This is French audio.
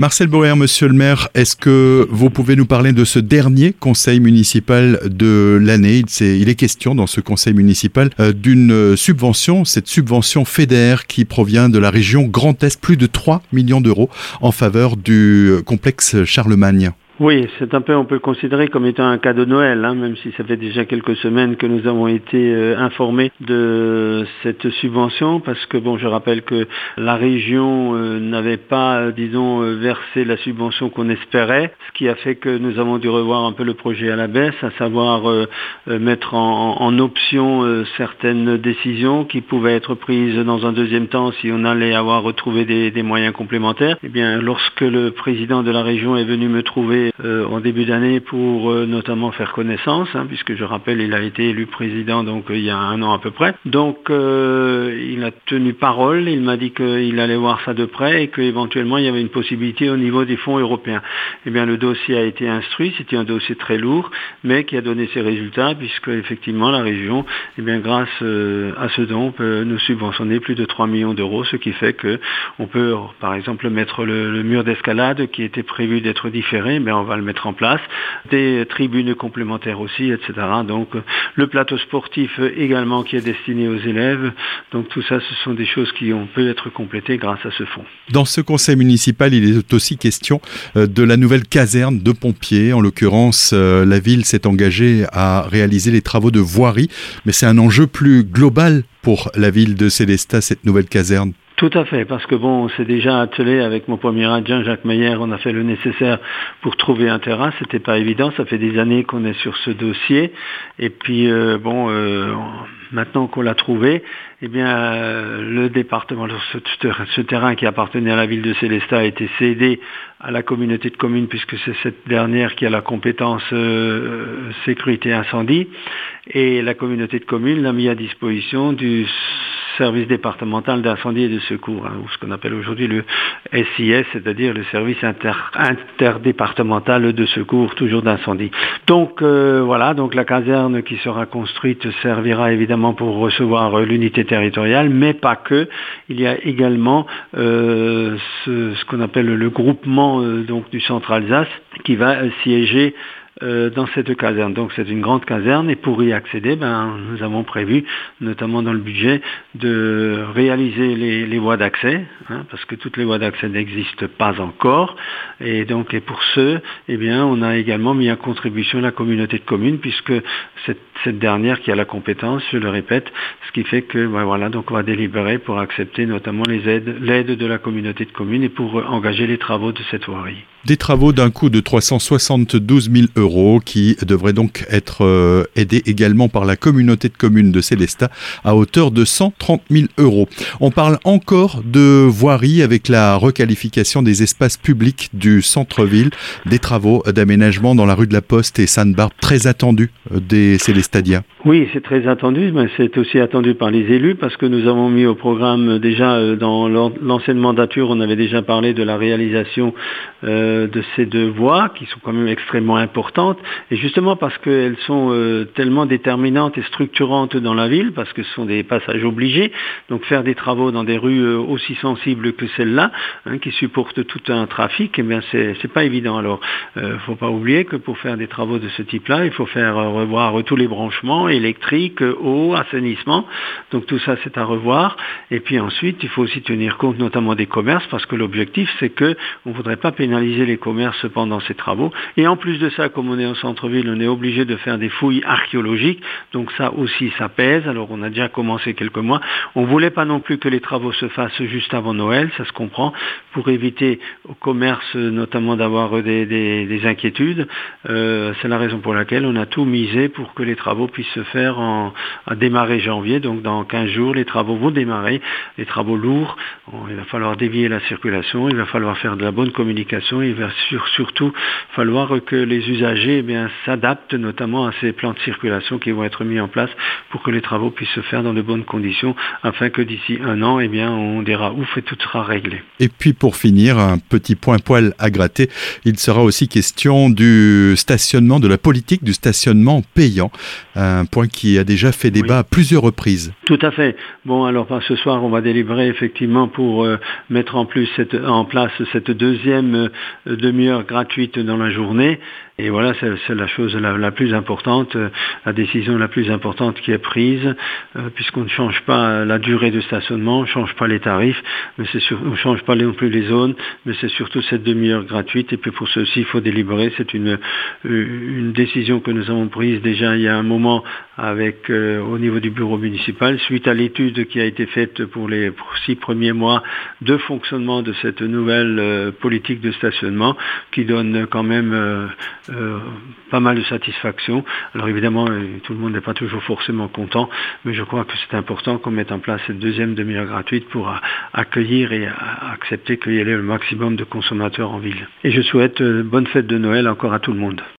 Marcel Boer, monsieur le maire, est-ce que vous pouvez nous parler de ce dernier conseil municipal de l'année? Il, est question dans ce conseil municipal euh, d'une subvention, cette subvention fédère qui provient de la région Grand Est, plus de 3 millions d'euros en faveur du complexe Charlemagne. Oui, c'est un peu, on peut considérer comme étant un cadeau de Noël, hein, même si ça fait déjà quelques semaines que nous avons été euh, informés de cette subvention, parce que bon, je rappelle que la région euh, n'avait pas, euh, disons, versé la subvention qu'on espérait, ce qui a fait que nous avons dû revoir un peu le projet à la baisse, à savoir mettre en, option certaines décisions qui pouvaient être prises dans un deuxième temps si on allait avoir retrouvé des, des moyens complémentaires. Eh bien, lorsque le président de la région est venu me trouver euh, en début d'année pour euh, notamment faire connaissance, hein, puisque je rappelle, il a été élu président donc il y a un an à peu près. Donc euh, il a tenu parole, il m'a dit qu'il allait voir ça de près et qu'éventuellement il y avait une possibilité au niveau des fonds européens. Eh bien le dossier a été instruit, c'était un dossier très lourd, mais qui a donné ses résultats puisque effectivement la région, eh bien grâce à ce don, peut nous subventionner plus de 3 millions d'euros, ce qui fait que on peut par exemple mettre le, mur d'escalade qui était prévu d'être différé, mais on va le mettre en place, des tribunes complémentaires aussi, etc. Donc le plateau sportif également qui est destiné aux élèves. Donc tout ça, ce sont des choses qui ont pu être complétées grâce à ce fonds. Dans ce conseil municipal, il est aussi question euh, de la nouvelle caserne de pompiers. En l'occurrence, euh, la ville s'est engagée à réaliser les travaux de voirie, mais c'est un enjeu plus global pour la ville de Célestat, cette nouvelle caserne. Tout à fait, parce que bon, on s'est déjà attelé avec mon premier adjoint Jacques Meyer, on a fait le nécessaire pour trouver un terrain, c'était pas évident, ça fait des années qu'on est sur ce dossier, et puis euh, bon, euh, maintenant qu'on l'a trouvé, eh bien euh, le département, ce, terrain qui appartenait à la ville de Célestat a été cédé à la communauté de communes puisque c'est cette dernière qui a la compétence sécurité incendie, et la communauté de communes l'a mis à disposition du service départemental d'incendie et de secours, hein, ou ce qu'on appelle aujourd'hui le SIS, c'est-à-dire le service interdépartemental de secours, toujours d'incendie. Donc euh, voilà, donc la caserne qui sera construite servira évidemment pour recevoir euh, l'unité territoriale, mais pas que. Il y a également euh, ce, qu'on appelle le groupement donc du centre Alsace qui va siéger euh, dans cette caserne. Donc c'est une grande caserne et pour y accéder, ben, nous avons prévu, notamment dans le budget, de réaliser les, voies d'accès, hein, parce que toutes les voies d'accès n'existent pas encore. Et donc et pour ce, eh bien, on a également mis en contribution la communauté de communes, puisque cette, cette dernière qui a la compétence, je le répète, ce qui fait que ben, voilà, donc on va délibérer pour accepter notamment les aides, l'aide de la communauté de communes et pour engager les travaux de cette voirie. Des travaux d'un coût de 372 000 euros qui devraient donc être euh, aidés également par la communauté de communes de Célestat à hauteur de 130 000 euros. On parle encore de voirie avec la requalification des espaces publics du centre-ville, des travaux d'aménagement dans la rue de la Poste et Sainte-Barbe très attendus euh, des Célestadiens. Oui, c'est très attendu, mais c'est aussi attendu par les élus parce que nous avons mis au programme déjà euh, dans l'ancienne mandature, on avait déjà parlé de la réalisation de ces deux voies qui sont quand même extrêmement importantes et justement parce qu'elles sont euh, tellement déterminantes et structurantes dans la ville parce que ce sont des passages obligés. Donc faire des travaux dans des rues aussi sensibles que celle-là, hein, qui supportent tout un trafic, eh bien c'est pas évident. Alors, euh, faut pas oublier que pour faire des travaux de ce type-là, il faut faire revoir tous les branchements électrique, eau, assainissement. Donc tout ça, c'est à revoir. Et puis ensuite, il faut aussi tenir compte notamment des commerces parce que l'objectif, c'est que on voudrait pas pénaliser les commerces pendant ces travaux. Et en plus de ça, comme on est en centre-ville, on est obligé de faire des fouilles archéologiques. Donc ça aussi, ça pèse. Alors on a déjà commencé quelques mois. On voulait pas non plus que les travaux se fassent juste avant Noël, ça se comprend, pour éviter au commerce notamment d'avoir des, inquiétudes. Euh, c'est la raison pour laquelle on a tout misé pour que les travaux puissent faire en, à démarrer janvier. Donc dans 15 jours, les travaux vont démarrer, les travaux lourds. il va falloir dévier la circulation, il va falloir faire de la bonne communication, il va surtout falloir que les usagers eh bien, s'adaptent notamment à ces plans de circulation qui vont être mis en place pour que les travaux puissent se faire dans de bonnes conditions afin que d'ici un an, eh bien, on dira ouf et tout sera réglé. Et puis pour finir, un petit point poil à gratter, il sera aussi question du stationnement, de la politique du stationnement payant, un point qui a déjà fait débat à plusieurs reprises. Tout à fait. Bon, alors ce soir, on va délibérer effectivement pour euh, mettre en, plus cette, en place cette deuxième euh, demi-heure gratuite dans la journée. Et voilà, c'est la chose la, plus importante, euh, la décision la plus importante qui est prise, puisqu'on ne change pas la durée de stationnement, on ne change pas les tarifs, mais on ne change pas non plus les zones, mais c'est surtout cette demi-heure gratuite. Et puis pour ceci, il faut délibérer. C'est une, décision que nous avons prise déjà il y a un moment avec au niveau du bureau municipal, suite à l'étude qui a été faite pour les six premiers mois de fonctionnement de cette nouvelle euh, politique de stationnement qui donne quand même euh, euh, pas mal de satisfaction. Alors évidemment, tout le monde n'est pas toujours forcément content, mais je crois que c'est important qu'on mette en place cette deuxième demi-heure gratuite pour accueillir et accepter qu'il y ait le maximum de consommateurs en ville. Et je souhaite bonne fête de Noël encore à tout le monde.